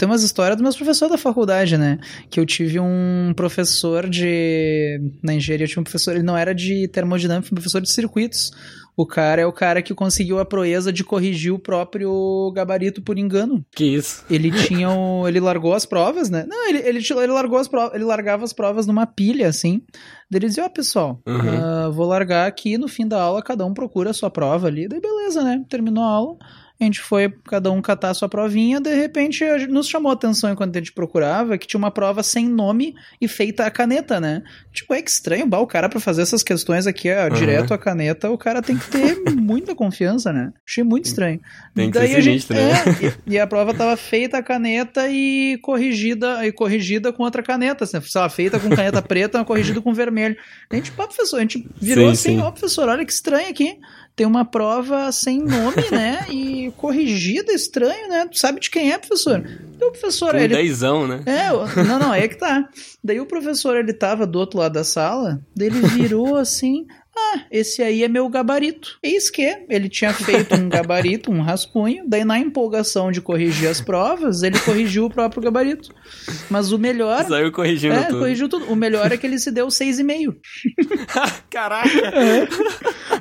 Tem umas histórias dos meus professores da faculdade, né? Que eu tive um professor de. Na engenharia, eu tinha um professor, ele não era de termodinâmica, um professor de circuitos. O cara é o cara que conseguiu a proeza de corrigir o próprio gabarito por engano. Que isso? Ele tinha o, ele largou as provas, né? Não, ele, ele, ele largou as provas, ele largava as provas numa pilha, assim. Ele dizia, ó, oh, pessoal, uhum. uh, vou largar aqui no fim da aula, cada um procura a sua prova ali. Daí beleza, né? Terminou a aula. A gente foi cada um catar a sua provinha, de repente nos chamou a atenção enquanto a gente procurava que tinha uma prova sem nome e feita a caneta, né? Tipo, é que estranho, bah, o cara para fazer essas questões aqui, ó, uhum. direto a caneta, o cara tem que ter muita confiança, né? Achei muito estranho. Tem que Daí ser sinistro, gente, né? É, e, a prova tava feita a caneta e corrigida e corrigida com outra caneta, assim, sei lá, feita com caneta preta, corrigida com vermelho. A gente, pá, professor, a gente virou sim, assim, sim. ó, professor, olha que estranho aqui tem uma prova sem nome, né? E corrigida, estranho, né? Tu sabe de quem é, professor? o professor, Com ele... dezão, né? É, não, não, é que tá. Daí o professor, ele tava do outro lado da sala, daí ele virou assim, ah, esse aí é meu gabarito. Eis que ele tinha feito um gabarito, um rascunho, daí na empolgação de corrigir as provas, ele corrigiu o próprio gabarito. Mas o melhor. Saiu corrigindo é, tudo. corrigiu tudo. O melhor é que ele se deu 6,5. Caraca! É.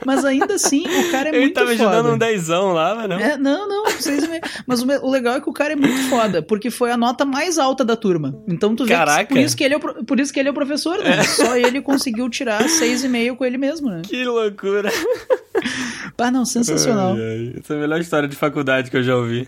Mas ainda assim, o cara é ele muito foda. Ele tava ajudando um dezão lá, mas não. É, não, não, 6,5. Mas o, o, legal é que o cara é muito foda, porque foi a nota mais alta da turma. Então tu vê Caraca. Que, por, isso que ele é o, por isso que ele é o professor, né? É. Só ele conseguiu tirar 6,5 com ele mesmo, né? Que loucura! Ah, não, sensacional. Ai, ai. Essa é a melhor história de faculdade que eu já ouvi.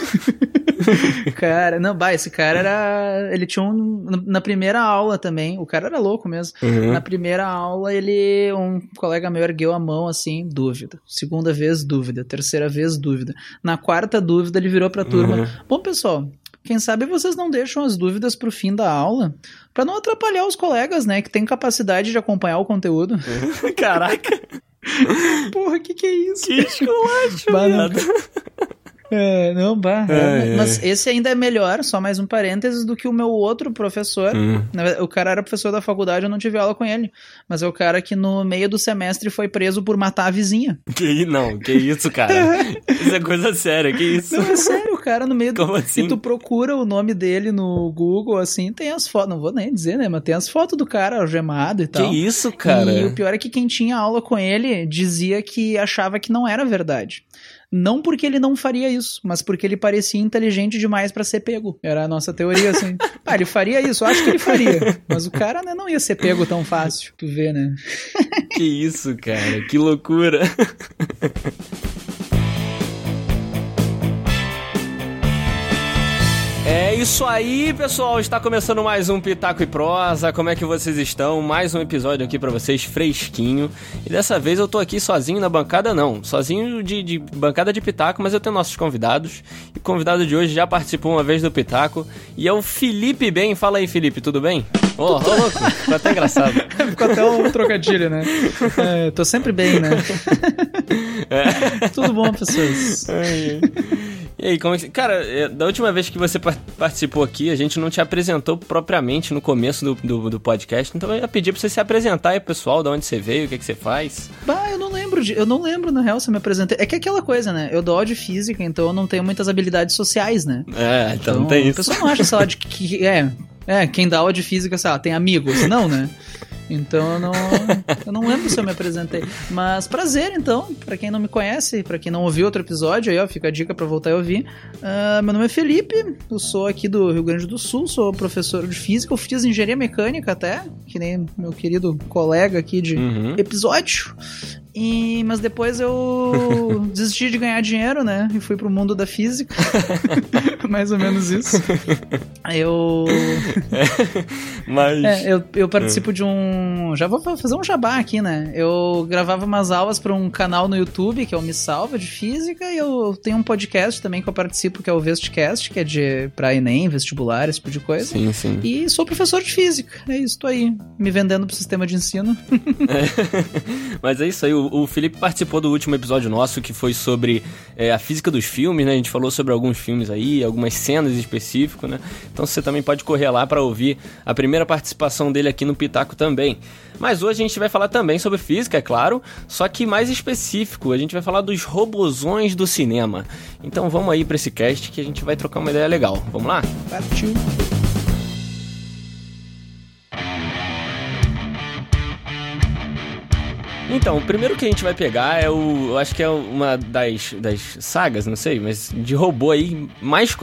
cara, não, bah, esse cara era. Ele tinha um. Na primeira aula também, o cara era louco mesmo. Uhum. Na primeira aula, ele. Um colega meu ergueu a mão assim, dúvida. Segunda vez, dúvida. Terceira vez, dúvida. Na quarta dúvida, ele virou pra turma. Uhum. Bom, pessoal, quem sabe vocês não deixam as dúvidas pro fim da aula, para não atrapalhar os colegas, né, que têm capacidade de acompanhar o conteúdo. Caraca! Porra, que que é isso? Que esculacho, É, não, bah. É, é, mas esse ainda é melhor, só mais um parênteses, do que o meu outro professor. Hum. O cara era professor da faculdade, eu não tive aula com ele. Mas é o cara que no meio do semestre foi preso por matar a vizinha. Que não, que isso, cara? isso é coisa séria, que isso? Não, é sério, o cara no meio Como do. Assim? Se tu procura o nome dele no Google, assim, tem as fotos. Não vou nem dizer, né? Mas tem as fotos do cara algemado e tal. Que isso, cara? E o pior é que quem tinha aula com ele dizia que achava que não era verdade. Não porque ele não faria isso, mas porque ele parecia inteligente demais para ser pego. Era a nossa teoria, assim. ah, ele faria isso, acho que ele faria. Mas o cara né, não ia ser pego tão fácil. Tu vê, né? que isso, cara, que loucura. É isso aí, pessoal. Está começando mais um Pitaco e Prosa. Como é que vocês estão? Mais um episódio aqui para vocês fresquinho. E dessa vez eu tô aqui sozinho na bancada, não. Sozinho de, de, bancada de Pitaco, mas eu tenho nossos convidados. E o convidado de hoje já participou uma vez do Pitaco. E é o Felipe Bem. Fala aí, Felipe, tudo bem? Ô, oh, louco. Ficou até engraçado. Ficou até um trocadilho, né? É, tô sempre bem, né? É. Tudo bom, pessoas? É. E aí, como é que... Cara, é, da última vez que você participou aqui, a gente não te apresentou propriamente no começo do, do, do podcast, então eu ia pedir pra você se apresentar aí, pessoal, de onde você veio, o que, que você faz. Bah, eu não lembro, de, eu não lembro, na real, se eu me apresentei. É que é aquela coisa, né? Eu dou aula de física, então eu não tenho muitas habilidades sociais, né? É, então, então não tem isso. A pessoa não acha, sei lá, de que... É, é, quem dá aula de física, sei lá, tem amigos. Não, né? Então eu não, eu não lembro se eu me apresentei. Mas prazer, então, para quem não me conhece, para quem não ouviu outro episódio, aí ó, fica a dica para voltar e ouvir. Uh, meu nome é Felipe, eu sou aqui do Rio Grande do Sul, sou professor de física, eu fiz engenharia mecânica até, que nem meu querido colega aqui de uhum. episódio. E, mas depois eu desisti de ganhar dinheiro, né? E fui pro mundo da física. Mais ou menos isso. Eu. mas. É, eu, eu participo é. de um. Já vou fazer um jabá aqui, né? Eu gravava umas aulas para um canal no YouTube, que é o Me Salva de Física, e eu tenho um podcast também que eu participo, que é o Vestcast, que é de pra Enem, vestibular, esse tipo de coisa. Sim, sim. E sou professor de física. É isso, tô aí. Me vendendo pro sistema de ensino. É. Mas é isso aí, o o, Felipe participou do último episódio nosso que foi sobre é, a física dos filmes, né? A gente falou sobre alguns filmes aí, algumas cenas específicas, né? Então você também pode correr lá para ouvir a primeira participação dele aqui no Pitaco também. Mas hoje a gente vai falar também sobre física, é claro, só que mais específico, a gente vai falar dos robozões do cinema. Então vamos aí para esse cast que a gente vai trocar uma ideia legal. Vamos lá? Partiu. Então, o primeiro que a gente vai pegar é o. Eu acho que é uma das, das sagas, não sei, mas de robô aí mais.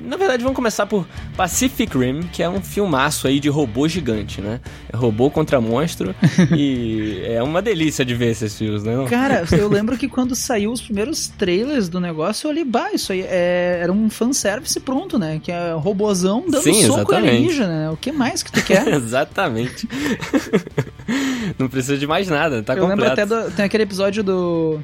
Na verdade, vamos começar por Pacific Rim, que é um filmaço aí de robô gigante, né? É robô contra monstro. e é uma delícia de ver esses filmes, né? Não? Cara, eu lembro que quando saiu os primeiros trailers do negócio, eu olhei, bah, isso aí é, era um fanservice pronto, né? Que é robôzão dando Sim, soco alienígena, né? O que mais que tu quer? exatamente. não precisa de mais nada, tá eu completo. lembro até do, tem aquele episódio do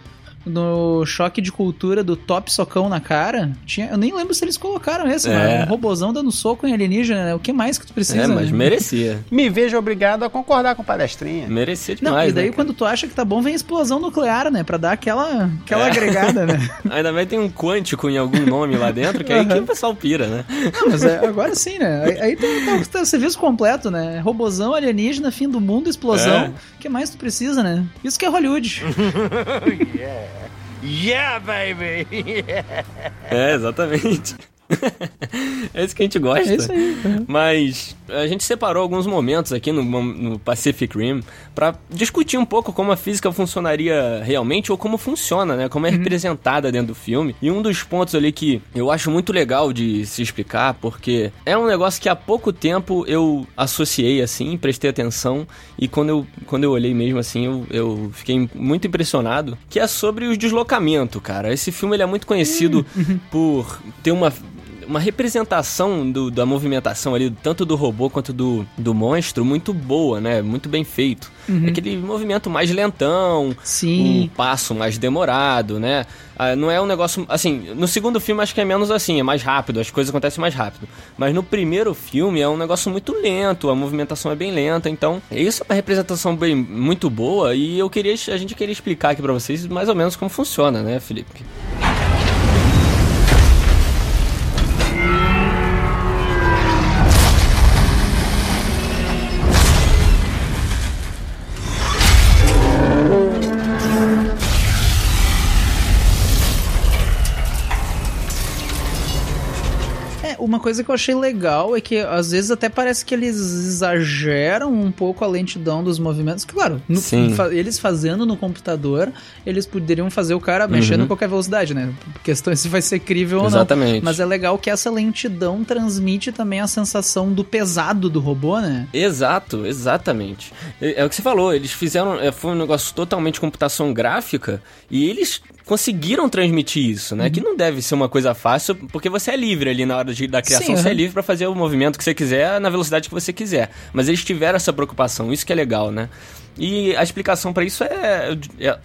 no choque de cultura do top socão na cara. Tinha, eu nem lembro se eles colocaram esse, É. mas um robozão dando soco em alienígena, né? O que mais que tu precisa? É, mas né? merecia. Me vejo obrigado a concordar com o palestrinha. Merecia Não, demais. e daí né, quando tu acha que tá bom, vem a explosão nuclear, né? Pra dar aquela, aquela É. agregada, né? Ainda mais tem um quântico em algum nome lá dentro, que é aí que Aham. o pessoal pira, né? Não, mas é, agora sim, né? Aí, aí tem, tem, tem o serviço completo, né? Robozão, alienígena, fim do mundo, explosão. É. O que mais tu precisa, né? Isso que é Hollywood. Yeah, baby! É, exatamente. é isso que a gente gosta. É isso aí. Mas a gente separou alguns momentos aqui no, no Pacific Rim pra discutir um pouco como a física funcionaria realmente ou como funciona, né? Como é representada dentro do filme. E um dos pontos ali que eu acho muito legal de se explicar, porque é um negócio que há pouco tempo eu associei assim, prestei atenção e quando eu, quando eu olhei mesmo assim, eu, eu fiquei muito impressionado, que é sobre o deslocamento, cara. Esse filme ele é muito conhecido por ter uma uma representação do- da movimentação ali, tanto do robô quanto do, do monstro, muito boa, né? Muito bem feito. Aquele movimento mais lentão, um Sim. passo mais demorado, né? Ah, não é um negócio. Assim, no segundo filme acho que é menos assim, é mais rápido, as coisas acontecem mais rápido. Mas no primeiro filme é um negócio muito lento, a movimentação é bem lenta, então isso é uma representação bem, muito boa e eu queria, a gente queria explicar aqui pra vocês mais ou menos como funciona, né, Felipe? Uma coisa que eu achei legal é que às vezes até parece que eles exageram um pouco a lentidão dos movimentos. Claro, no- fa- eles fazendo no computador, eles poderiam fazer o cara mexendo Uhum. em qualquer velocidade, né? Questão é se vai ser crível ou não. Exatamente. Mas é legal que essa lentidão transmite também a sensação do pesado do robô, né? Exato, exatamente. É, é o que você falou, eles fizeram. é, foi um negócio totalmente computação gráfica e eles conseguiram transmitir isso, né? Que não deve ser uma coisa fácil, porque você é livre ali na hora de, da criação, Sim, você é livre pra fazer o movimento que você quiser na velocidade que você quiser. Mas eles tiveram essa preocupação, isso que é legal, né? E a explicação pra isso é. é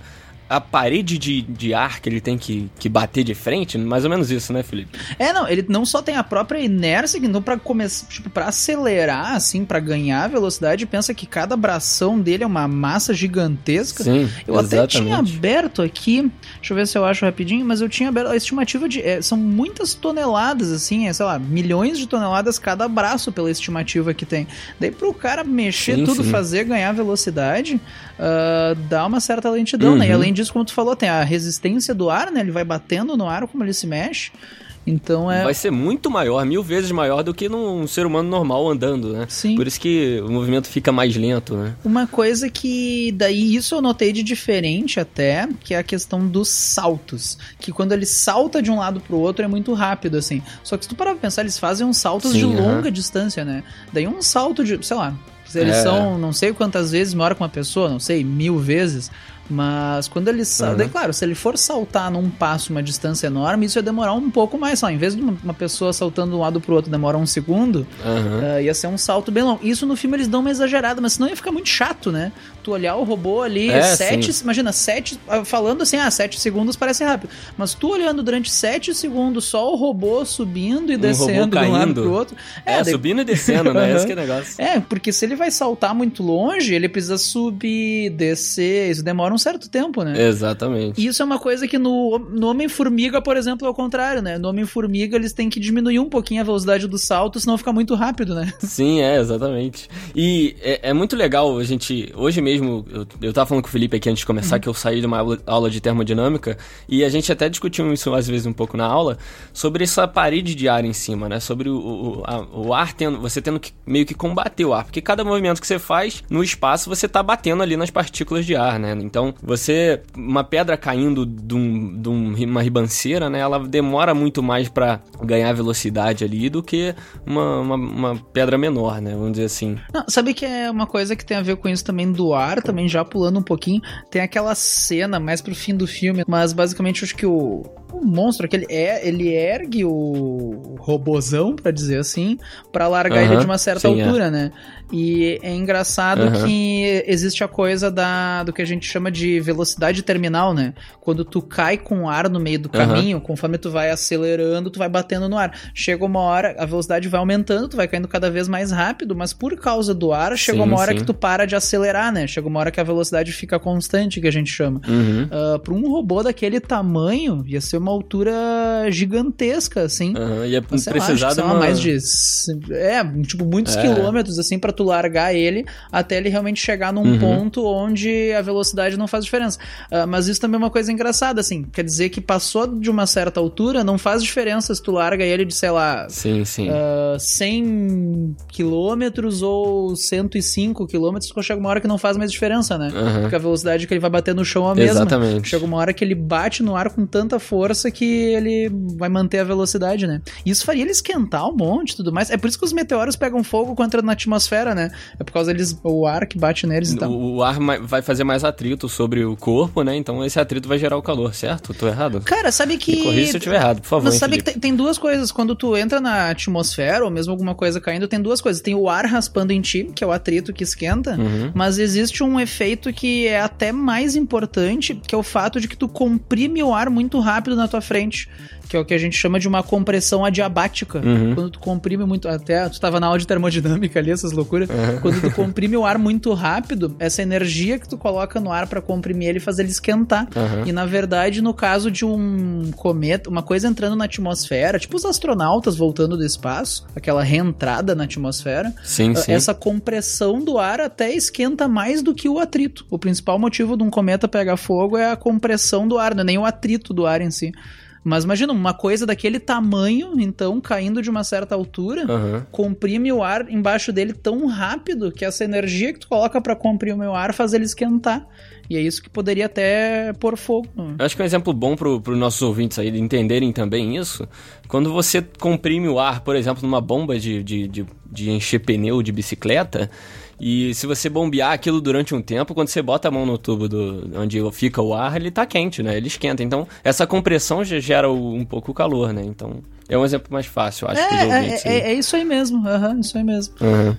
a parede de, de ar que ele tem que, que bater de frente, mais ou menos isso, né, Felipe? É, não, ele não só tem a própria inércia, então pra começar, tipo, para acelerar assim, pra ganhar velocidade, pensa que cada bração dele é uma massa gigantesca. Sim, Eu até tinha exatamente. aberto aqui, deixa eu ver se eu acho rapidinho, mas eu tinha aberto a estimativa de. é, são muitas toneladas, assim, é, sei lá, milhões de toneladas cada braço pela estimativa que tem. Daí pro cara mexer Sim, tudo, sim. fazer, ganhar velocidade, ah, dá uma certa lentidão, né? E Uhum. além disso, como tu falou, tem a resistência do ar, né? Ele vai batendo no ar como ele se mexe. Então é. Vai ser muito maior, mil vezes maior do que num ser humano normal andando, né? Sim. Por isso que o movimento fica mais lento, né? Uma coisa que daí isso eu notei de diferente até, que é a questão dos saltos, que quando ele salta de um lado pro outro é muito rápido assim. Só que se tu parar pra pensar, eles fazem uns saltos Sim, de longa distância, né? Daí um salto de, sei lá, eles É. são não sei quantas vezes maior que uma pessoa, não sei, mil vezes, mas quando ele salta, Uhum. daí claro, se ele for saltar num passo uma distância enorme, isso ia demorar um pouco mais, só em vez de uma, pessoa saltando de um lado pro outro demora um segundo, Aham. ah, ia ser um salto bem longo. Isso no filme eles dão uma exagerada, mas senão ia ficar muito chato, né? Tu olhar o robô ali, É, sete, sim. imagina, sete, ah, falando assim, ah, sete segundos parece rápido. Mas tu olhando durante sete segundos só o robô subindo e Um descendo de um lado pro outro. É, daí- subindo e descendo, né? Esse que é o negócio. É, porque se ele vai saltar muito longe, ele precisa subir, descer, isso demora um certo tempo, né? Exatamente. E isso é uma coisa que no, no Homem-Formiga, por exemplo, é o contrário, né? No Homem-Formiga eles têm que diminuir um pouquinho a velocidade do salto, senão fica muito rápido, né? Sim, é, exatamente. E é, é muito legal a gente. Hoje mesmo, eu, eu tava falando com o Felipe aqui antes de começar, uhum. que eu saí de uma aula, aula de termodinâmica, e a gente até discutiu isso às vezes um pouco na aula, sobre essa parede de ar em cima, né? Sobre o, o, a, o ar tendo. Você tendo que meio que combater o ar. Porque cada movimento que você faz no espaço, você tá batendo ali nas partículas de ar, né? Então, você. Uma pedra caindo de, um, de uma ribanceira, né? Ela demora muito mais para ganhar velocidade ali do que uma, uma, uma, pedra menor, né? Vamos dizer assim. Não, sabe que é uma coisa que tem a ver com isso também do ar, também já pulando um pouquinho. Tem aquela cena mais pro fim do filme, mas basicamente acho que o o monstro, que ele, é, ele ergue o robozão, para dizer assim, para largar ele de uma certa sim, é. altura, é. né? E é engraçado uhum. que existe a coisa da, do que a gente chama de velocidade terminal, né? Quando tu cai com ar no meio do caminho, uhum. conforme tu vai acelerando, tu vai batendo no ar. Chega uma hora, a velocidade vai aumentando, tu vai caindo cada vez mais rápido, mas por causa do ar, chega uma hora sim. que tu para de acelerar, né? Chega uma hora que a velocidade fica constante, que a gente chama. Uhum. Uh, pra um robô daquele tamanho, ia ser uma altura gigantesca, assim. Uhum. Ia precisar de uma... mais de... É, tipo, muitos é. quilômetros, assim, pra tu largar ele até ele realmente chegar num uhum. ponto onde a velocidade não faz diferença. Uh, mas isso também é uma coisa engraçada, assim. Quer dizer que passou de uma certa altura, não faz diferença se tu larga ele de, sei lá, sim, sim. Uh, 100 quilômetros ou 105 quilômetros, chega uma hora que não faz mais diferença, né? Uhum. Porque a velocidade que ele vai bater no chão é a mesma. Exatamente. Chega uma hora que ele bate no ar com tanta força que ele vai manter a velocidade, né? Isso faria ele esquentar um monte e tudo mais. É por isso que os meteoros pegam fogo quando entra na atmosfera né? É por causa deles, o ar que bate neles e tal. O, o ar vai fazer mais atrito sobre o corpo, né? Então esse atrito vai gerar o calor, certo? Tô errado? Cara, sabe que. Me corrija se eu estiver errado, por favor. Mas sabe que tem, tem, duas coisas. Quando tu entra na atmosfera, ou mesmo alguma coisa caindo, tem duas coisas. Tem o ar raspando em ti, que é o atrito que esquenta, uhum. mas existe um efeito que é até mais importante, que é o fato de que tu comprime o ar muito rápido na tua frente que é o que a gente chama de uma compressão adiabática. Uhum. Quando tu comprime muito, até tu estava na aula de termodinâmica ali, essas loucuras. Uhum. Quando tu comprime o ar muito rápido, essa energia que tu coloca no ar para comprimir ele faz ele esquentar. Uhum. E na verdade, no caso de um cometa, uma coisa entrando na atmosfera, tipo os astronautas voltando do espaço, aquela reentrada na atmosfera, sim, uh, sim. essa compressão do ar até esquenta mais do que o atrito. O principal motivo de um cometa pegar fogo é a compressão do ar, não é nem o atrito do ar em si. Mas imagina, uma coisa daquele tamanho, então, caindo de uma certa altura, uhum. comprime o ar embaixo dele tão rápido que essa energia que tu coloca para comprimir o ar faz ele esquentar. E é isso que poderia até pôr fogo. Eu acho que um exemplo bom para os nossos ouvintes aí entenderem também isso, quando você comprime o ar, por exemplo, numa bomba de, de, de, de encher pneu de bicicleta, e se você bombear aquilo durante um tempo, quando você bota a mão no tubo do, onde fica o ar, ele tá quente, né? Ele esquenta. Então, essa compressão já gera um pouco o calor, né? Então, é um exemplo mais fácil, acho, é, que ouvintes. É, é, é, isso aí mesmo, uhum, isso aí mesmo. Uhum.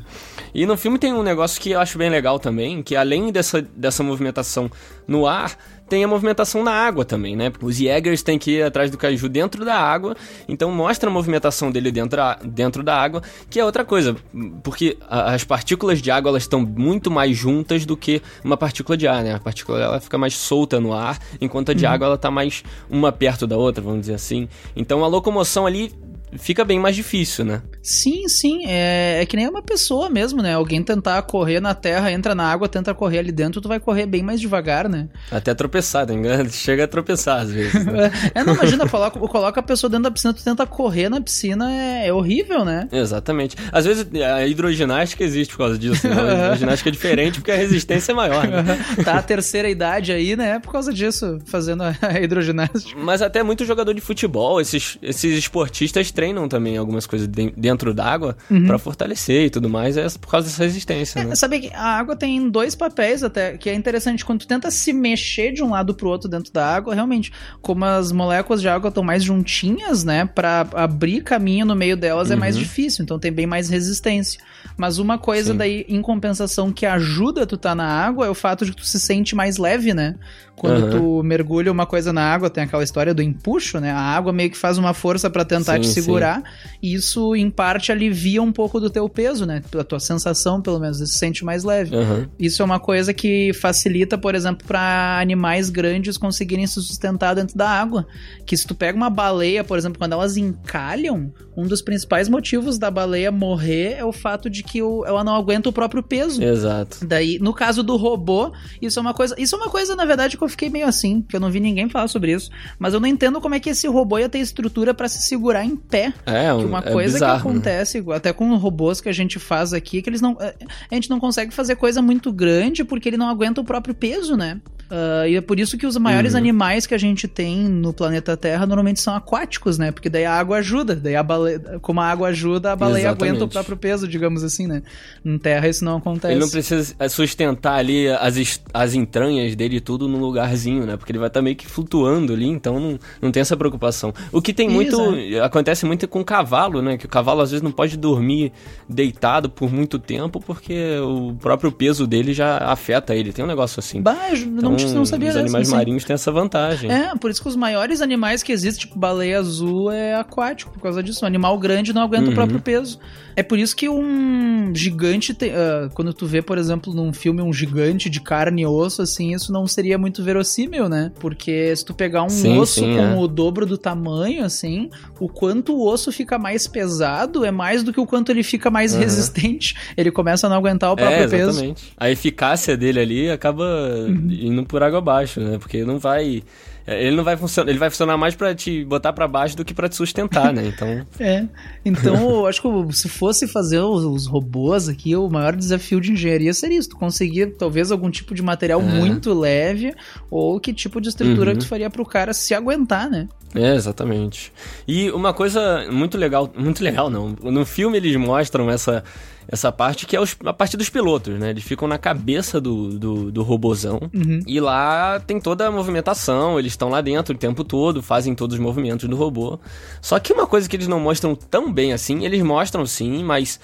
E no filme tem um negócio que eu acho bem legal também, que além dessa, dessa movimentação no ar, tem a movimentação na água também, né? Os Jägers têm que ir atrás do Kaiju dentro da água, então mostra a movimentação dele dentro, a, dentro da água, que é outra coisa, porque a, as partículas de água elas estão muito mais juntas do que uma partícula de ar, né? A partícula ela fica mais solta no ar, enquanto a de uhum. água ela tá mais uma perto da outra, vamos dizer assim. Então a locomoção ali fica bem mais difícil, né? Sim, sim. É, é, que nem uma pessoa mesmo, né? Alguém tentar correr na terra, entra na água, tenta correr ali dentro, tu vai correr bem mais devagar, né? Até tropeçar, né? Chega a tropeçar às vezes. Né? é, não, imagina, coloca, coloca a pessoa dentro da piscina, tu tenta correr na piscina, é, é horrível, né? Exatamente. Às vezes a hidroginástica existe por causa disso, né? A hidroginástica é diferente porque a resistência é maior, né? tá a terceira idade aí, né? Por causa disso, fazendo a hidroginástica. Mas até muito jogador de futebol, esses, esses esportistas treinam também algumas coisas dentro d'água uhum. para fortalecer e tudo mais, é por causa dessa resistência, é, né? Sabe que a água tem dois papéis até, que é interessante. Quando tu tenta se mexer de um lado pro outro dentro da água, realmente, como as moléculas de água estão mais juntinhas, né, para abrir caminho no meio delas uhum. é mais uhum. difícil, então tem bem mais resistência. Mas uma coisa Sim. daí, em compensação, que ajuda tu tá na água é o fato de que tu se sente mais leve, né? Quando uhum. tu mergulha uma coisa na água, tem aquela história do empuxo, né? A água meio que faz uma força para tentar sim, te segurar. Sim. E isso, em parte, alivia um pouco do teu peso, né? A tua sensação, pelo menos, você se sente mais leve. Aham. Isso é uma coisa que facilita, por exemplo, para animais grandes conseguirem se sustentar dentro da água. Que se tu pega uma baleia, por exemplo, quando elas encalham, um dos principais motivos da baleia morrer é o fato de que ela não aguenta o próprio peso. Exato. Daí, no caso do robô, isso é uma coisa. Isso é uma coisa, na verdade, que eu fiquei meio assim, que eu não vi ninguém falar sobre isso. Mas eu não entendo como é que esse robô ia ter estrutura pra se segurar em pé. É, Que um, uma é coisa bizarro, que né? acontece, até com robôs que a gente faz aqui, que eles não. eh, A gente não consegue fazer coisa muito grande porque ele não aguenta o próprio peso, né? Ah, e é por isso que os maiores Uhum. animais que a gente tem no planeta Terra normalmente são aquáticos, né? Porque daí a água ajuda. Daí a baleia, como a água ajuda, a baleia Exatamente. aguenta o próprio peso, digamos assim, né? Em terra isso não acontece. Ele não precisa é, sustentar ali as, as entranhas dele e tudo num lugarzinho, né? Porque ele vai estar meio que flutuando ali, então não, não tem essa preocupação. O que tem muito. Isso, Acontece muito com o cavalo, né? Que o cavalo às vezes não pode dormir deitado por muito tempo porque o próprio peso dele já afeta ele. Tem um negócio assim. Bah, eu não, Então, não sabia Os animais marinhos têm essa vantagem. É, por isso que os maiores animais que existem, tipo baleia azul, é aquático, por causa disso. Um animal grande não aguenta Uhum. o próprio peso. É por isso que um gigante, tem- ah, quando tu vê, por exemplo, num filme um gigante de carne e osso, assim, isso não seria muito verossímil, né? Porque se tu pegar um Sim, osso sim, com é. o dobro do tamanho, assim, o quanto o osso fica mais pesado é mais do que o quanto ele fica mais Uhum. resistente. Ele começa a não aguentar o próprio É, peso. exatamente. A eficácia dele ali acaba Uhum. indo por água abaixo, né? Porque não vai. é, Ele não vai funcionar. Ele vai funcionar mais pra te botar pra baixo do que pra te sustentar, né? Então. É. Então, eu acho que se fosse fazer os, os robôs aqui, o maior desafio de engenharia seria isso. Tu conseguir, talvez, algum tipo de material É. muito leve, ou que tipo de estrutura Uhum. que tu faria pro cara se aguentar, né? É, exatamente. E uma coisa muito legal, muito legal não. No filme eles mostram essa, essa parte que é os- a parte dos pilotos, né? Eles ficam na cabeça do, do, do robozão. Uhum. E lá tem toda a movimentação, eles estão lá dentro o tempo todo, fazem todos os movimentos do robô. Só que uma coisa que eles não mostram tão bem assim, eles mostram sim, mas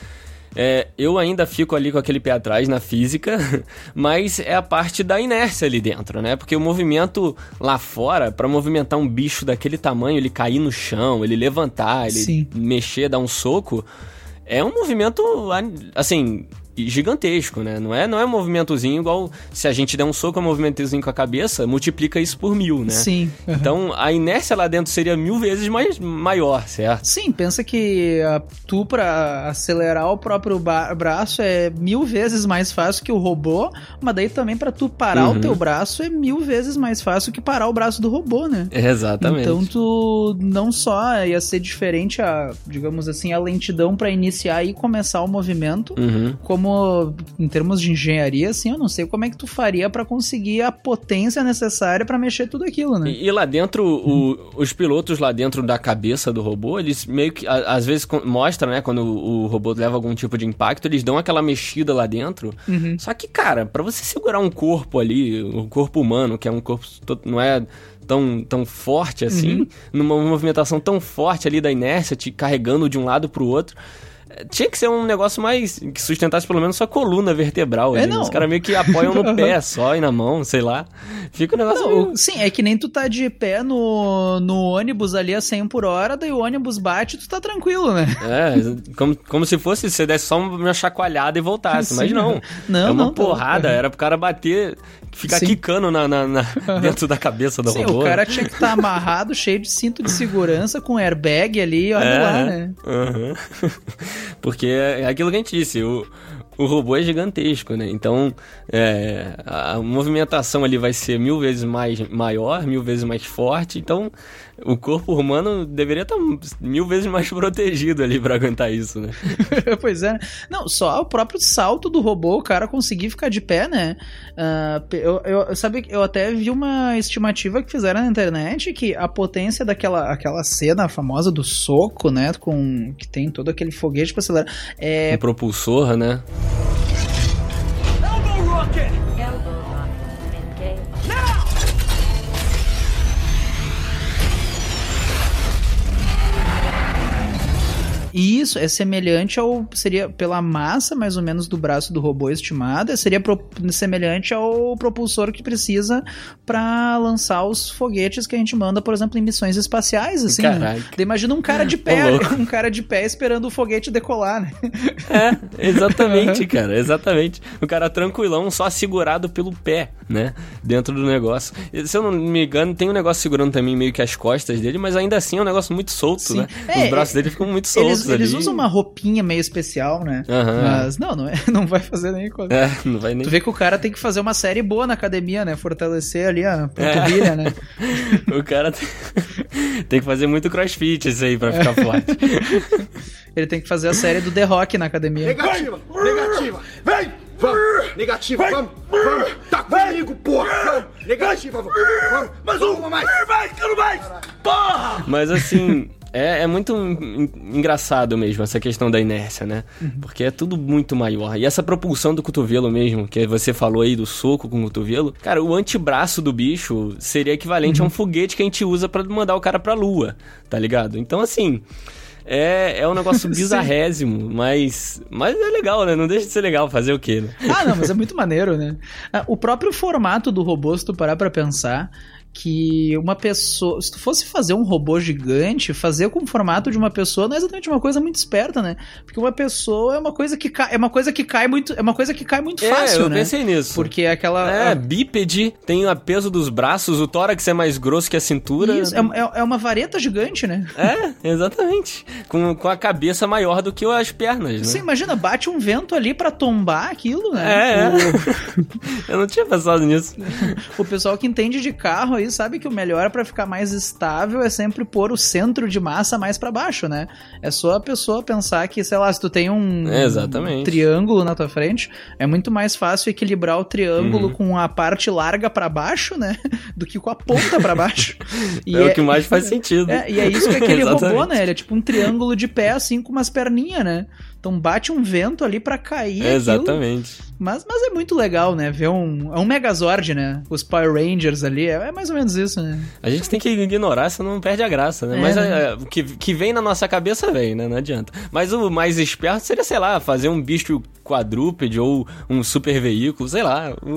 é, eu ainda fico ali com aquele pé atrás na física, mas é a parte da inércia ali dentro, né? Porque o movimento lá fora, pra movimentar um bicho daquele tamanho, ele cair no chão, ele levantar, ele Sim. mexer, dar um soco, é um movimento assim gigantesco, né? Não é, não é um movimentozinho igual se a gente der um soco, é um movimentozinho com a cabeça, multiplica isso por mil, né? Sim. Uhum. Então a inércia lá dentro seria mil vezes mais maior, certo? Sim, pensa que a, tu, pra acelerar o próprio braço, é mil vezes mais fácil que o robô, mas daí também pra tu parar Uhum. o teu braço é mil vezes mais fácil que parar o braço do robô, né? Exatamente. Então tu não só ia ser diferente a, digamos assim, a lentidão pra iniciar e começar o movimento, Uhum. como em termos de engenharia, assim, eu não sei como é que tu faria pra conseguir a potência necessária pra mexer tudo aquilo, né? E, e lá dentro, o- os pilotos lá dentro da cabeça do robô, eles meio que, a- às vezes, mostra, né, quando o, o robô leva algum tipo de impacto, eles dão aquela mexida lá dentro. Uhum. Só que, cara, pra você segurar um corpo ali, o corpo humano, que é um corpo, não é tão, tão forte assim, numa movimentação tão forte ali da inércia, te carregando de um lado pro outro. Tinha que ser um negócio mais. que sustentasse pelo menos sua coluna vertebral. É, ali, né? não. Os caras meio que apoiam no pé só e na mão, sei lá. Fica um negócio. meio- Não, sim, é que nem tu tá de pé no, no ônibus ali a 100 por hora, daí o ônibus bate e tu tá tranquilo, né? É, como, como se fosse, você desse só uma chacoalhada e voltasse. Mas Sim. não. Não, é uma não, tá- porrada, era pro cara bater, ficar Sim. quicando na, na- na- dentro da cabeça do Sim, robô. o cara tinha que estar amarrado, cheio de cinto de segurança, com airbag ali, olha É, lá, né? aham. Porque é aquilo que a gente disse, o, o robô é gigantesco, né? Então, é, a movimentação ali vai ser mil vezes mais maior, mil vezes mais forte. Então, o corpo humano deveria estar mil vezes mais protegido ali pra aguentar isso, né? pois é. Não, só o próprio salto do robô, o cara conseguir ficar de pé, né? Ah, eu, eu, sabe, eu até vi uma estimativa que fizeram na internet que a potência daquela aquela cena famosa do soco, né? Com, que tem todo aquele foguete pra acelerar. É, Um propulsor, né? Isso é semelhante ao. Seria pela massa, mais ou menos, do braço do robô estimada, seria pro- semelhante ao propulsor que precisa pra lançar os foguetes que a gente manda, por exemplo, em missões espaciais, assim. né? Caraca. Imagina um cara de pé, Ô, um cara de pé esperando o foguete decolar, né? É, exatamente, cara, exatamente. O cara tranquilão, só segurado pelo pé, né? Dentro do negócio. Se eu não me engano, tem um negócio segurando também meio que as costas dele, mas ainda assim é um negócio muito solto, Sim. né? É, Os braços é, dele ficam muito soltos Eles, eles ali. usam uma roupinha meio especial, né? Aham. Mas não, não, é, não vai fazer nem coisa. É, não vai nem. Tu vê que o cara tem que fazer uma série boa na academia, né? Fortalecer ali a panturrilha, né? O cara tem... tem que fazer muito crossfit isso aí pra ficar forte. Ele tem que fazer a série do The Rock na academia. Negativa! Negativa! Vem! Vamos! Negativa, vamos! Vamos! Tá comigo, porra! Vamos! Negativa, vamos! Vamos! Mais uma mais! Vai, quero mais! Porra! Mas assim, é, é muito en- engraçado mesmo essa questão da inércia, né? Porque é tudo muito maior. E essa propulsão do cotovelo mesmo, que você falou aí do soco com o cotovelo, cara, o antebraço do bicho seria equivalente a um foguete que a gente usa pra mandar o cara pra lua, tá ligado? Então assim. É, é um negócio bizarrésimo, mas, mas é legal, né? Não deixa de ser legal fazer o quê, né? Ah, não, mas é muito maneiro, né? Ah, O próprio formato do robô, se tu parar pra pensar, que uma pessoa. Se tu fosse fazer um robô gigante, fazer com o formato de uma pessoa não é exatamente uma coisa muito esperta, né? Porque uma pessoa é uma coisa que cai, é uma coisa que cai muito. É uma coisa que cai muito fácil, é, eu né? pensei nisso. Porque é aquela. É, bípede, tem o peso dos braços, o tórax é mais grosso que a cintura. Isso, é, é- é uma vareta gigante, né? É, exatamente. Com, com a cabeça maior do que as pernas, né? Você imagina, bate um vento ali pra tombar aquilo, né? É, é. O- Eu não tinha pensado nisso. O pessoal que entende de carro sabe que o melhor pra ficar mais estável é sempre pôr o centro de massa mais pra baixo, né? É só a pessoa pensar que, sei lá, se tu tem um É, exatamente. triângulo na tua frente, é muito mais fácil equilibrar o triângulo Uhum. com a parte larga pra baixo, né? Do que com a ponta pra baixo. E é, o que mais faz sentido. é, e é isso que aquele robô, né? Ele é tipo um triângulo de pé, assim, com umas perninhas, né? Então bate um vento ali pra cair aquilo. Exatamente. Mas, mas é muito legal, né? Ver um. É um Megazord, né? Os Power Rangers ali. É, é mais ou menos isso, né? A gente tem que ignorar, senão não perde a graça, né? É, Mas né? é, o que, que vem na nossa cabeça vem, né? Não adianta. Mas o mais esperto seria, sei lá, fazer um bicho quadrúpede ou um super veículo, sei lá. O,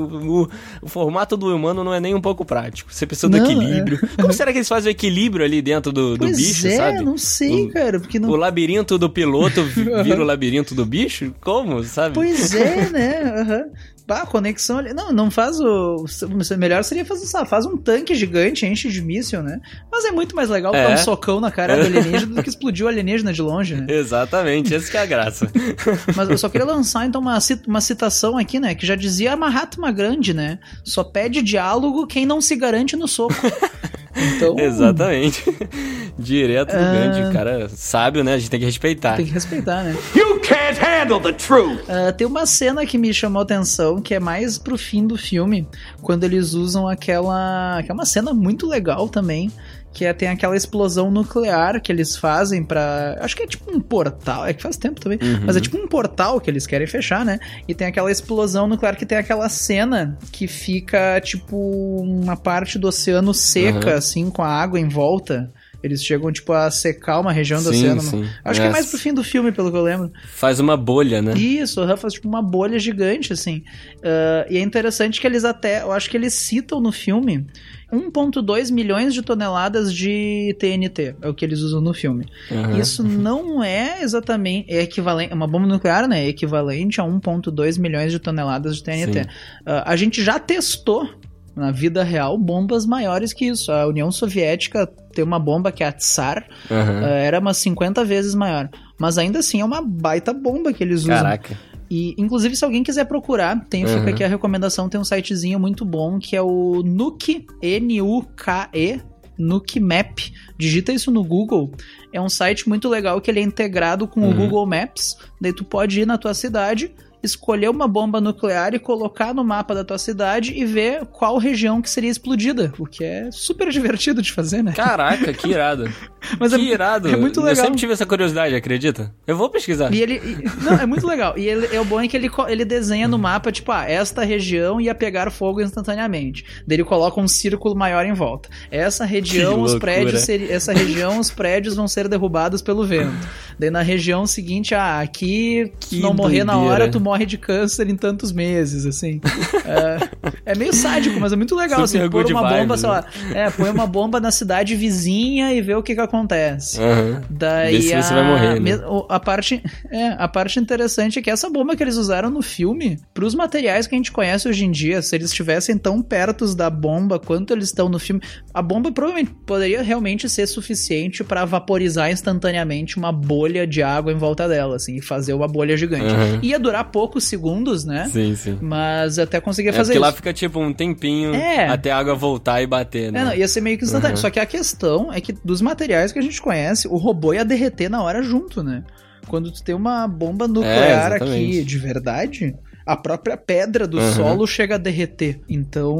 o- o formato do humano não é nem um pouco prático. Você precisa do Não, equilíbrio. Como será que eles fazem o equilíbrio ali dentro do, do bicho, é, sabe? não sei, O- cara, porque não. O labirinto do piloto vira o labirinto do bicho? Como, sabe? Pois é, né? Aham. Bah, conexão ali. Não, não faz o. o Melhor seria fazer, sabe, faz um tanque gigante, enche de míssil, né? Mas é muito mais legal É. dar um socão na cara do alienígena do que explodir o alienígena de longe, né? Exatamente, essa que é a graça. Mas eu só queria lançar então uma, uma citação aqui, né? Que já dizia Mahatma Grande, né? Só pede diálogo quem não se garante no soco. Então. Exatamente. Direto do Ah. grande, cara sábio, né? A gente tem que respeitar. Tem que respeitar, né? You can't handle the truth! Ah, tem uma cena que me chamou a atenção, que é mais pro fim do filme, quando eles usam aquela. que é uma cena muito legal também. Que é, tem aquela explosão nuclear que eles fazem pra. Acho que é tipo um portal. É que faz tempo também. Uhum. Mas é tipo um portal que eles querem fechar, né? E tem aquela explosão nuclear que tem aquela cena que fica tipo uma parte do oceano seca, Uhum. assim, com a água em volta. Eles chegam, tipo, a secar uma região do Sim, oceano. sim. Acho que é É. mais pro fim do filme, pelo que eu lembro. Faz uma bolha, né? Isso, o faz tipo uma bolha gigante, assim. Ah, e é interessante que eles até, eu acho que eles citam no filme 1,2 milhões de toneladas de TNT, é o que eles usam no filme. Aham. Isso não é exatamente, é equivalente, uma bomba nuclear, né, é equivalente a 1,2 milhões de toneladas de TNT. Sim. Ah, a gente já testou na vida real bombas maiores que isso. A União Soviética tem uma bomba que é a Tsar, ah, era umas 50 vezes maior. Mas ainda assim é uma baita bomba que eles usam. Caraca. E, inclusive, se alguém quiser procurar, tem, fica Uhum. aqui a recomendação, tem um sitezinho muito bom que é o Nuke, N-U-K-E, Nuke Map. Digita isso no Google. É um site muito legal que ele é integrado com o Uhum. Google Maps. Daí tu pode ir na tua cidade, escolher uma bomba nuclear e colocar no mapa da tua cidade e ver qual região que seria explodida. O que é super divertido de fazer, né? Caraca, que irado. Mas que é, irado. é muito Eu legal. sempre tive essa curiosidade, acredita? Eu vou pesquisar. E ele. e- não, é muito legal. E ele, é o bom é que ele, ele desenha no mapa, tipo, ah, esta região ia pegar fogo instantaneamente. Daí ele coloca um círculo maior em volta. Essa região, os prédios essa região, os prédios vão ser derrubados pelo vento. Daí na região seguinte, ah, aqui Que não morrer na doideira. hora, tu morre de câncer em tantos meses, assim. é, é meio sádico, mas é muito legal, Super assim, pôr uma bomba, vibes, sei né? lá, é, põe uma bomba na cidade vizinha e vê o que que acontece. Aham. Daí Vê se a, você vai morrer, né? a parte é, a parte interessante é que essa bomba que eles usaram no filme, pros materiais que a gente conhece hoje em dia, se eles estivessem tão perto da bomba quanto eles estão no filme, a bomba provavelmente poderia realmente ser suficiente pra vaporizar instantaneamente uma bolha de água em volta dela, assim, e fazer uma bolha gigante. Aham. Ia durar poucos segundos, né? Sim, sim. Mas até conseguia É fazer porque isso. lá fica tipo um tempinho É. até a água voltar e bater, né? É, não, ia ser meio que instantâneo. Uhum. Só que a questão é que dos materiais que a gente conhece, o robô ia derreter na hora junto, né? Quando tu tem uma bomba nuclear É, aqui de verdade, a própria pedra do Uhum. solo chega a derreter. Então,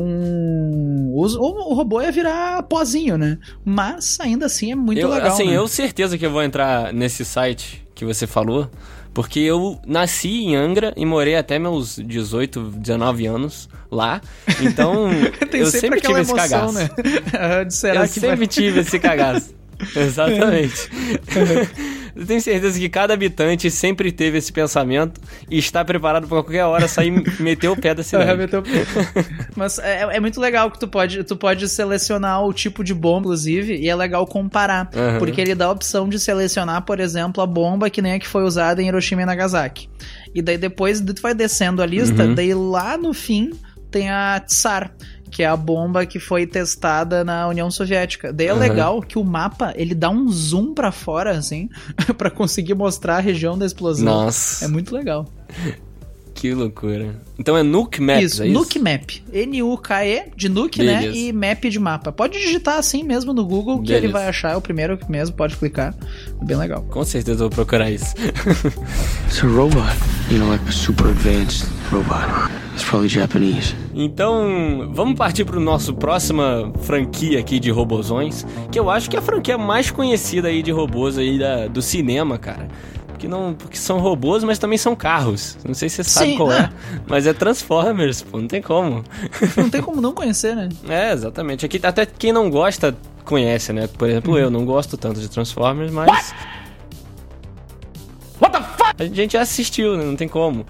os- o, o robô ia virar pozinho, né? Mas ainda assim é muito eu, legal. assim, né? eu certeza que eu vou entrar nesse site que você falou, porque eu nasci em Angra e morei até meus 18, 19 anos lá. Então, eu sempre, sempre tive esse emoção, cagaço. né? Eu sempre vai... tive esse cagaço. Exatamente. Eu tenho certeza que cada habitante sempre teve esse pensamento e está preparado para qualquer hora sair e meter o pé da cidade. É, Mas é, é muito legal que tu pode, tu pode selecionar o tipo de bomba, inclusive, e é legal comparar. Aham. Porque ele dá a opção de selecionar, por exemplo, a bomba que nem a que foi usada em Hiroshima e Nagasaki. E daí depois tu vai descendo a lista, Uhum. daí lá no fim tem a Tsar. Que é a bomba que foi testada na União Soviética. Daí é Aham. legal que o mapa ele dá um zoom pra fora, assim, pra conseguir mostrar a região da explosão. Nossa, É muito legal. Que loucura. Então é Nuke Maps, isso, é isso? Nuke Map. N-U-K-E de Nuke, né? Beleza. E Map de mapa. Pode digitar assim mesmo no Google que ele Beleza. vai achar. É o primeiro mesmo, pode clicar. É bem legal. Com certeza eu vou procurar isso. It's a robot. You know, like a super advanced robot. It's probably Japanese. Então, vamos partir para o nosso próxima franquia aqui de robozões, que eu acho que é a franquia mais conhecida aí de robôs aí da- do cinema, cara. Que não, porque são robôs, mas também são carros. Não sei se você sabe Sim, qual né? é, mas é Transformers, pô, não tem como. Não tem como não conhecer, né? É, exatamente. Aqui até quem não gosta conhece, né? Por exemplo, eu não gosto tanto de Transformers, mas a gente já assistiu, né? Não tem como.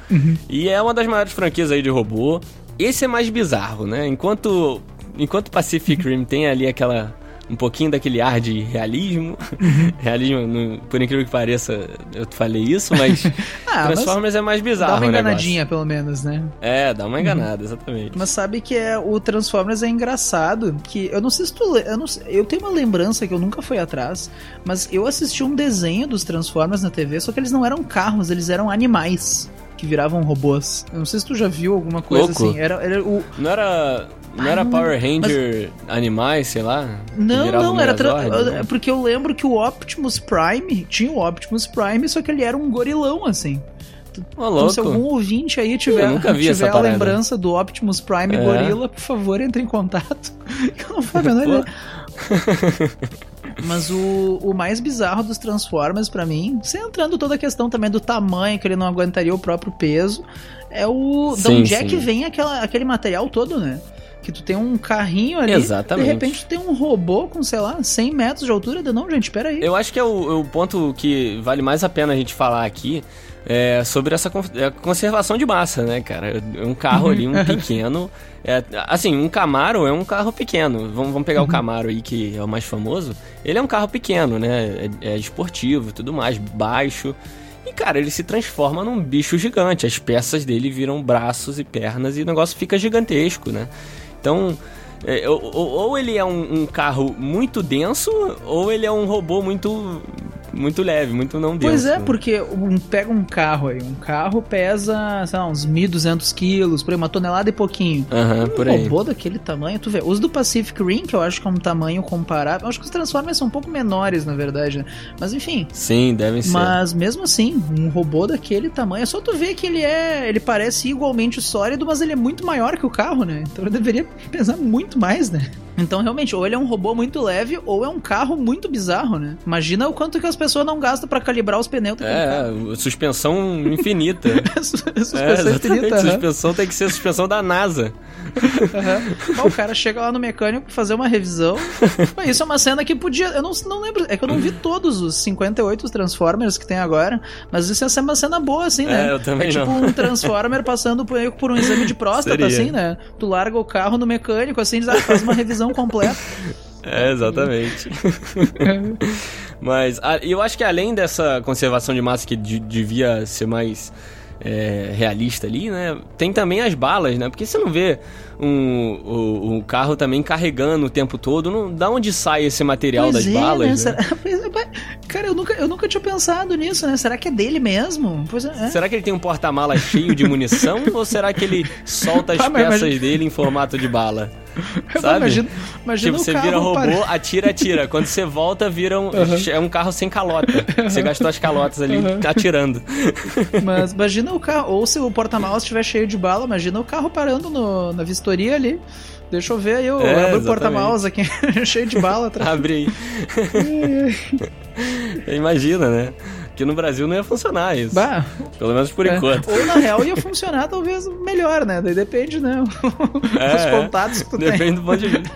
E é uma das maiores franquias aí de robô. Esse é mais bizarro, né? Enquanto enquanto Pacific Rim tem ali aquela um pouquinho daquele ar de realismo, realismo, no- por incrível que pareça, eu falei isso, mas Ah, mas Transformers é mais bizarro, dá uma enganadinha, pelo menos, né? É, dá uma enganada, exatamente. Mas sabe que é, o Transformers é engraçado, que eu não sei se tu... Eu, não eu tenho uma lembrança que eu nunca fui atrás, mas eu assisti um desenho dos Transformers na TV, só que eles não eram carros, eles eram animais que viravam robôs. Eu não sei se tu já viu alguma coisa Louco. assim. Era, era o, Não era. Não era Power Ranger animais, sei lá? Não, não, era tra- né? é porque eu lembro que o Optimus Prime tinha o Optimus Prime, só que ele era um gorilão, assim. Ô, Então, se algum ouvinte aí tiver, tiver a lembrança do Optimus Prime É. gorila, por favor, entre em contato. Eu não a menor Pô. ideia. Mas o, o mais bizarro dos Transformers pra mim, sem entrando toda a questão também do tamanho, que ele não aguentaria o próprio peso, é o. de Sim, onde é sim. que vem aquela, aquele material todo, né? Que tu tem um carrinho ali, Exatamente. de repente tu tem um robô com, sei lá, 100 metros de altura. Não, gente, pera aí. Eu acho que é o, o ponto que vale mais a pena a gente falar aqui é sobre essa é conservação de massa, né, cara? Um carro ali, um pequeno. É, assim, um Camaro é um carro pequeno. Vamos, vamos pegar o Camaro aí, que é o mais famoso. Ele é um carro pequeno, né? É, é esportivo e tudo mais, baixo. E, cara, ele se transforma num bicho gigante. As peças dele viram braços e pernas e o negócio fica gigantesco, né? Então, é, ou, ou- ele é um, um carro muito denso, ou ele é um robô muito muito leve, muito não denso. Pois é, né? porque um, pega um carro aí, um carro pesa, sei lá, uns 1.200 quilos, por aí, uma tonelada e pouquinho. Aham, Um por aí. robô daquele tamanho, tu vê. Os do Pacific Rim, que eu acho que é um tamanho comparável. Eu acho que os Transformers são um pouco menores, na verdade, né? Mas enfim. Sim, devem ser. Mas mesmo assim, um robô daquele tamanho, é só tu ver que ele é. Ele parece igualmente sólido, mas ele é muito maior que o carro, né? Então ele deveria pesar muito mais, né? Então, realmente, ou ele é um robô muito leve, ou é um carro muito bizarro, né? Imagina o quanto que as pessoa não gasta pra calibrar os pneus daquele carro. É, suspensão infinita. Suspensão é, infinita, aham. Suspensão tem que ser suspensão da NASA. Aham. Bom, o cara chega lá no mecânico pra fazer uma revisão. Isso é uma cena que podia. Eu não, não lembro. É que eu não vi todos os 58 Transformers que tem agora. Mas isso ia ser uma cena boa, assim, né? É, eu também é tipo não. um Transformer passando por, por um exame de próstata, Seria. assim, né? Tu larga o carro no mecânico, assim, faz uma revisão completa. É, exatamente. Mas a- eu acho que além dessa conservação de massa que de- devia ser mais é, realista ali, né? Tem também as balas, né? Porque você não vê um, o, um carro também carregando o tempo todo. Não, da onde sai esse material Pois das é, balas, né? Será- Pois é, mas- Cara, eu nunca, eu nunca tinha pensado nisso, né? Será que é dele mesmo? É. é. Será que ele tem um porta-mala cheio de munição ou será que ele solta as Ah, mas peças imagina- dele em formato de bala? Sabe? Imagina, imagina tipo, você carro vira robô, atira, atira. Quando você volta, vira um, é um carro sem calota. Você gastou as calotas ali atirando. Mas imagina o carro, ou se o porta-malas estiver cheio de bala, imagina o carro parando no- na vistoria ali. Deixa eu ver aí, eu É, abro o porta-malas aqui, cheio de bala. atrás. Abre aí. Imagina, né? Que no Brasil não ia funcionar isso. Bah, Pelo menos por é. enquanto. Ou na real ia funcionar talvez melhor, né? Daí depende, né? É, Os contatos que tu tem. Depende do ponto de vista.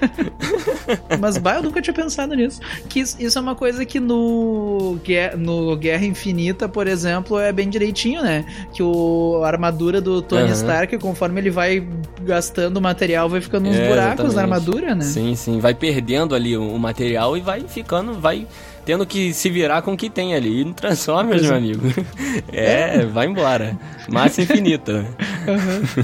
Mas, bah, eu nunca tinha pensado nisso. Que isso, é uma coisa que no, no Guerra Infinita, por exemplo, é bem direitinho, né? Que o, a armadura do Tony Aham. Stark, conforme ele vai gastando material, vai ficando uns É, buracos na exatamente. armadura, né? Sim, sim. Vai perdendo ali o, o material e vai ficando, vai tendo que se virar com o que tem ali. E no Transformers, meu amigo. É, vai embora. Massa infinita. né?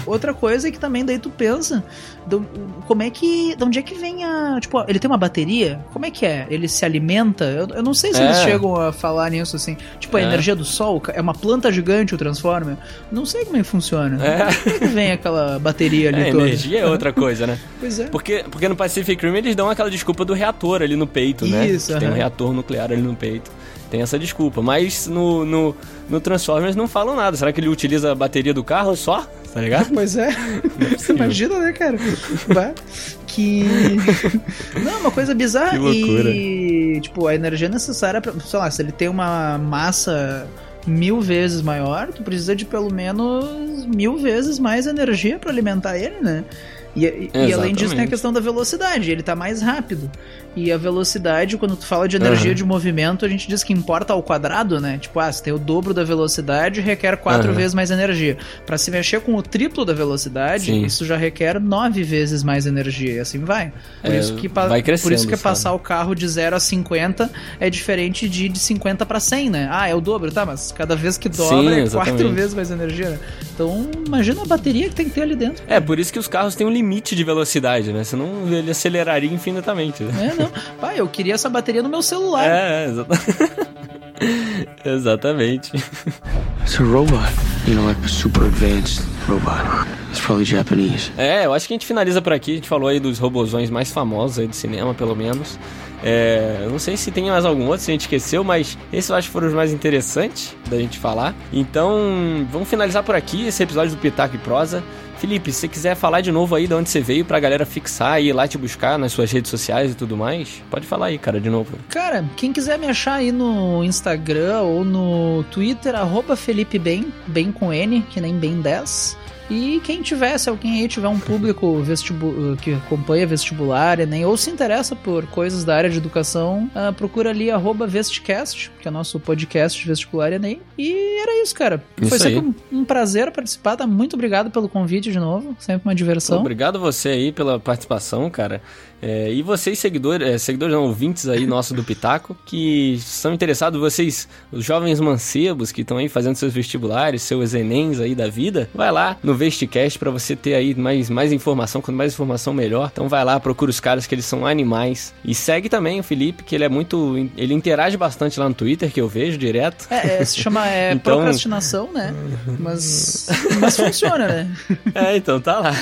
Outra coisa é que também daí tu pensa, do- como é que, de onde é que vem a, tipo, ele tem uma bateria? Como é que é? Ele se alimenta? Eu, eu não sei se É. eles chegam a falar nisso assim, tipo a É. energia do sol, é uma planta gigante o Transformer? Não sei como é que funciona. É. Como é que vem aquela bateria ali É, toda? energia é outra coisa, né? Pois é. Porque, porque no Pacific Rim eles dão aquela desculpa do reator ali no peito, né? Isso, Que Tem um reator nuclear ali no peito. Tem essa desculpa. Mas no, no, no Transformers não falam nada. Será que ele utiliza a bateria do carro só? Tá ligado? Pois é. Você imagina, né, cara? Que. Não, uma coisa bizarra. Que loucura. E, tipo, a energia necessária pra. Sei lá, se ele tem uma massa mil vezes maior, tu precisa de pelo menos mil vezes mais energia pra alimentar ele, né? E, e- e além disso tem a questão da velocidade, ele tá mais rápido. E a velocidade, quando tu fala de energia Aham. de movimento, a gente diz que importa ao quadrado, né? Tipo, ah, se tem o dobro da velocidade, requer quatro Aham. vezes mais energia. Pra se mexer com o triplo da velocidade, Sim. isso já requer nove vezes mais energia. E assim vai. Por, É, isso, que vai por isso que sabe? passar o carro de 0 a 50 é diferente de de 50 pra 100, né? Ah, é o dobro, tá? Mas cada vez que dobra Sim, é quatro vezes mais energia, né? Então, imagina a bateria que tem que ter ali dentro. É, por isso que os carros têm um limite de velocidade, né? Senão ele aceleraria infinitamente. Né? É, não. Pai, eu queria essa bateria no meu celular. É, é, exata- exatamente. It's a robot. You know, like a super advanced robot. It's probably Japanese. É, eu acho que a gente finaliza por aqui. A gente falou aí dos robozões mais famosos aí do cinema, pelo menos. É, não sei se tem mais algum outro, se a gente esqueceu, mas esses eu acho que foram os mais interessantes da gente falar. Então, vamos finalizar por aqui esse episódio do Pitaco e Prosa. Felipe, se você quiser falar de novo aí de onde você veio pra galera fixar e ir lá te buscar nas suas redes sociais e tudo mais, pode falar aí, cara, de novo. Cara, quem quiser me achar aí no Instagram ou no Twitter, arroba Felipe Bem, bem com N, que nem bem 10. E quem tiver, se alguém aí tiver um público vestibu que acompanha vestibular, Enem, ou se interessa por coisas da área de educação, ah, procura ali arroba Vestcast, que é nosso podcast de vestibular Enem. E era isso, cara. Isso Foi sempre um, um prazer participar, tá? Muito obrigado pelo convite de novo, sempre uma diversão. Obrigado você aí pela participação, cara. É, e vocês, seguidores, é, seguidores não, ouvintes aí nossos do Pitaco, que são interessados, vocês, os jovens mancebos que estão aí fazendo seus vestibulares, seus Enems aí da vida, vai lá no Vestcast pra você ter aí mais, mais informação, quanto mais informação melhor. Então vai lá, procura os caras que eles são animais. E segue também o Felipe, que ele é muito. Ele interage bastante lá no Twitter, que eu vejo direto. É, é, se chama é, Então- procrastinação, né? Mas, mas funciona, né? É, então tá lá.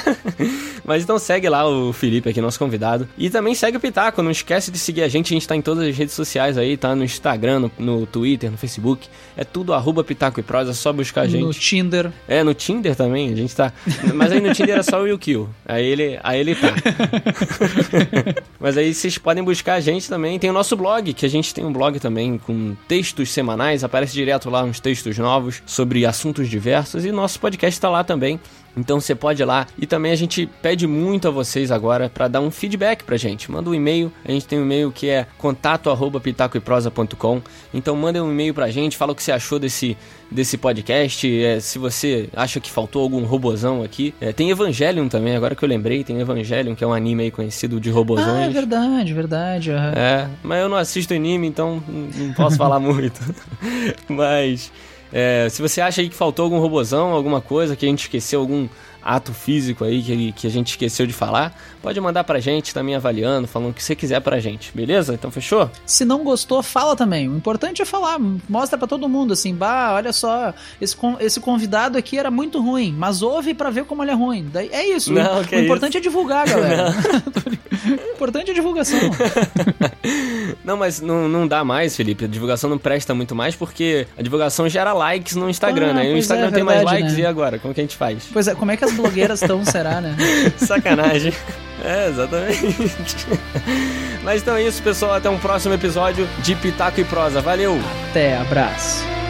Mas então segue lá o Felipe aqui, nosso convidado. E também segue o Pitaco, não esquece de seguir a gente, a gente tá em todas as redes sociais aí, tá? No Instagram, no, no Twitter, no Facebook. É tudo arroba Pitaco e Prosa, é só buscar a gente. No Tinder. É, no Tinder também, a gente tá. Mas aí no Tinder é só o Yukio. Aí ele, aí ele tá. Mas aí vocês podem buscar a gente também. Tem o nosso blog, que a gente tem um blog também com textos semanais. Aparece direto lá uns textos novos sobre assuntos diversos. E nosso podcast tá lá também. Então você pode ir lá. E também a gente pede muito a vocês agora para dar um feedback pra gente. Manda um e-mail. A gente tem um e-mail que é contato@pitacoeprosa.com. Então manda um e-mail pra gente, fala o que você achou desse desse podcast. É, se você acha que faltou algum robozão aqui. É, tem Evangelion também, agora que eu lembrei, tem Evangelion, que é um anime aí conhecido de Ah, é robozões. verdade, verdade. aham. É, mas eu não assisto anime, então não posso falar muito. Mas é, se você acha aí que faltou algum robozão, alguma coisa, que a gente esqueceu, algum ato físico aí que, que a gente esqueceu de falar, pode mandar pra gente, também avaliando, falando o que você quiser pra gente, beleza? Então fechou? Se não gostou, fala também. O importante é falar, mostra pra todo mundo assim, bah, olha só, esse, esse convidado aqui era muito ruim, mas ouve pra ver como ele é ruim. Daí, é isso. Não, o que importante é divulgar, galera. importante é divulgação. Não, mas não, não dá mais, Felipe. A divulgação não presta muito mais porque a divulgação gera likes no Instagram, Ah, né? E o pois Instagram é, tem mais verdade, likes né? e agora? Como que a gente faz? Pois é, como é que as blogueiras estão, será, né? Sacanagem. É, exatamente. Mas então é isso, pessoal. Até um próximo episódio de Pitaco e Prosa. Valeu! Até, abraço.